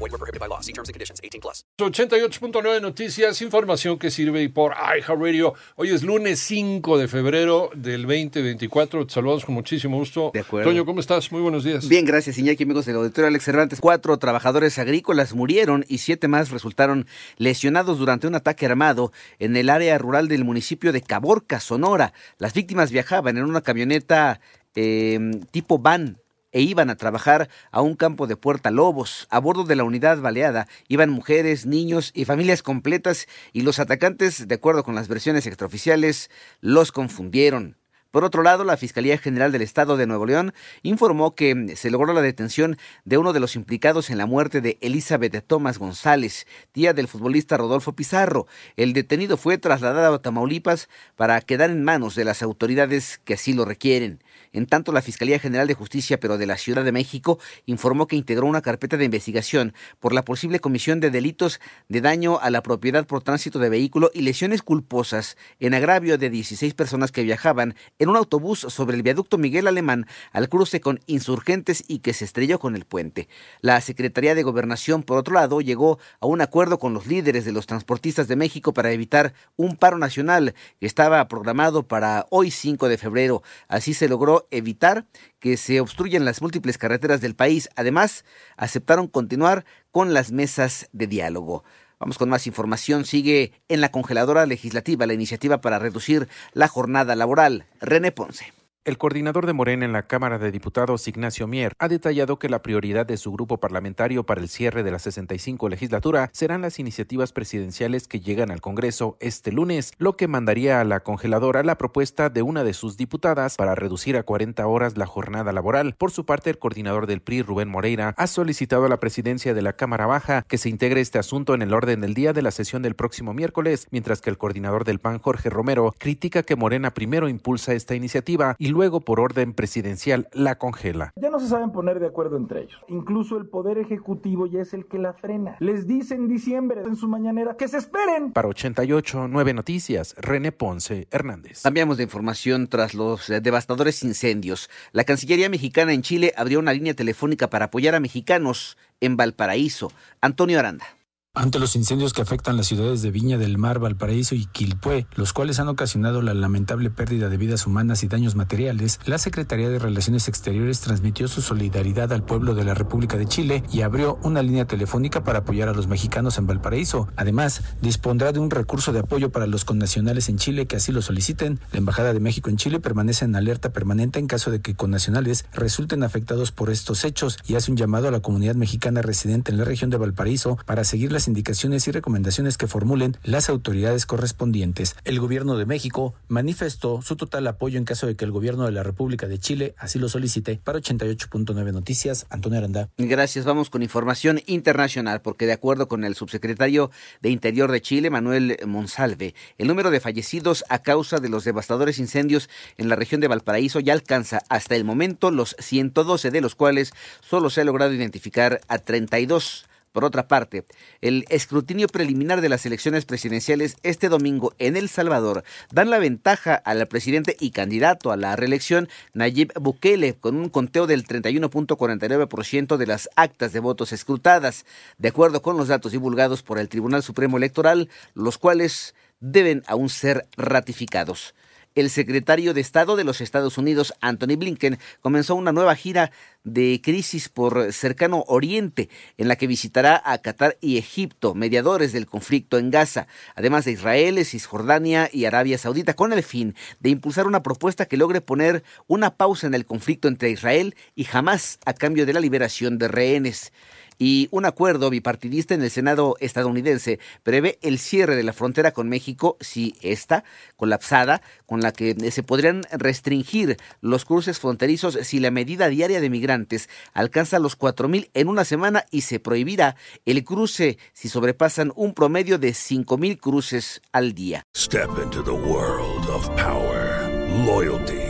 Void were prohibited by law. See terms and conditions. 18 plus. 88.9 Noticias, información que sirve por iHeartRadio. Hoy es lunes 5 de febrero del 2024. Te saludamos con muchísimo gusto. De acuerdo. Toño, ¿cómo estás? Muy buenos días. Bien, gracias, Iñaki, amigos del auditorio Alex Cervantes. Cuatro trabajadores agrícolas murieron y siete más resultaron lesionados durante un ataque armado en el área rural del municipio de Caborca, Sonora. Las víctimas viajaban en una camioneta eh, tipo van e iban a trabajar a un campo de Puerta Lobos. A bordo de la unidad baleada iban mujeres, niños y familias completas y los atacantes, de acuerdo con las versiones extraoficiales, los confundieron. Por otro lado, la Fiscalía General del Estado de Nuevo León informó que se logró la detención de uno de los implicados en la muerte de Elizabeth Tomás González, tía del futbolista Rodolfo Pizarro. El detenido fue trasladado a Tamaulipas para quedar en manos de las autoridades que así lo requieren. En tanto, la Fiscalía General de Justicia, pero de la Ciudad de México, informó que integró una carpeta de investigación por la posible comisión de delitos de daño a la propiedad por tránsito de vehículo y lesiones culposas en agravio de 16 personas que viajaban en un autobús sobre el viaducto Miguel Alemán al cruce con insurgentes y que se estrelló con el puente. La Secretaría de Gobernación, por otro lado, llegó a un acuerdo con los líderes de los transportistas de México para evitar un paro nacional que estaba programado para hoy 5 de febrero. Así se logró evitar que se obstruyan las múltiples carreteras del país. Además, aceptaron continuar con las mesas de diálogo. Vamos con más información. Sigue en la congeladora legislativa la iniciativa para reducir la jornada laboral. René Ponce. El coordinador de Morena en la Cámara de Diputados, Ignacio Mier, ha detallado que la prioridad de su grupo parlamentario para el cierre de la 65 legislatura serán las iniciativas presidenciales que llegan al Congreso este lunes, lo que mandaría a la congeladora la propuesta de una de sus diputadas para reducir a 40 horas la jornada laboral. Por su parte, el coordinador del PRI, Rubén Moreira, ha solicitado a la presidencia de la Cámara Baja que se integre este asunto en el orden del día de la sesión del próximo miércoles, mientras que el coordinador del PAN, Jorge Romero, critica que Morena primero impulsa esta iniciativa y luego por orden presidencial la congela. Ya no se saben poner de acuerdo entre ellos. Incluso el Poder Ejecutivo ya es el que la frena. Les dice en diciembre en su mañanera que se esperen. Para 88, 9 Noticias, René Ponce Hernández. Cambiamos de información tras los eh, devastadores incendios. La Cancillería mexicana en Chile abrió una línea telefónica para apoyar a mexicanos en Valparaíso. Antonio Aranda. Ante los incendios que afectan las ciudades de Viña del Mar, Valparaíso y Quilpué, los cuales han ocasionado la lamentable pérdida de vidas humanas y daños materiales, la Secretaría de Relaciones Exteriores transmitió su solidaridad al pueblo de la República de Chile y abrió una línea telefónica para apoyar a los mexicanos en Valparaíso. Además, dispondrá de un recurso de apoyo para los connacionales en Chile que así lo soliciten. La Embajada de México en Chile permanece en alerta permanente en caso de que connacionales resulten afectados por estos hechos y hace un llamado a la comunidad mexicana residente en la región de Valparaíso para seguir las indicaciones y recomendaciones que formulen las autoridades correspondientes. El gobierno de México manifestó su total apoyo en caso de que el gobierno de la República de Chile así lo solicite. Para 88.9 Noticias, Antonio Aranda. Gracias. Vamos con información internacional, porque de acuerdo con el subsecretario de Interior de Chile, Manuel Monsalve, el número de fallecidos a causa de los devastadores incendios en la región de Valparaíso ya alcanza hasta el momento los 112, de los cuales solo se ha logrado identificar a 32. Por otra parte, el escrutinio preliminar de las elecciones presidenciales este domingo en El Salvador dan la ventaja al presidente y candidato a la reelección Nayib Bukele con un conteo del 31.49% de las actas de votos escrutadas, de acuerdo con los datos divulgados por el Tribunal Supremo Electoral, los cuales deben aún ser ratificados el secretario de Estado de los Estados Unidos, Anthony Blinken, comenzó una nueva gira de crisis por cercano Oriente, en la que visitará a Qatar y Egipto, mediadores del conflicto en Gaza, además de Israel, Cisjordania y Arabia Saudita, con el fin de impulsar una propuesta que logre poner una pausa en el conflicto entre Israel y Hamas a cambio de la liberación de rehenes. Y un acuerdo bipartidista en el Senado estadounidense prevé el cierre de la frontera con México si está colapsada, con la que se podrían restringir los cruces fronterizos si la medida diaria de migrantes alcanza los 4.000 en una semana y se prohibirá el cruce si sobrepasan un promedio de 5.000 cruces al día. Step into the world of power, loyalty,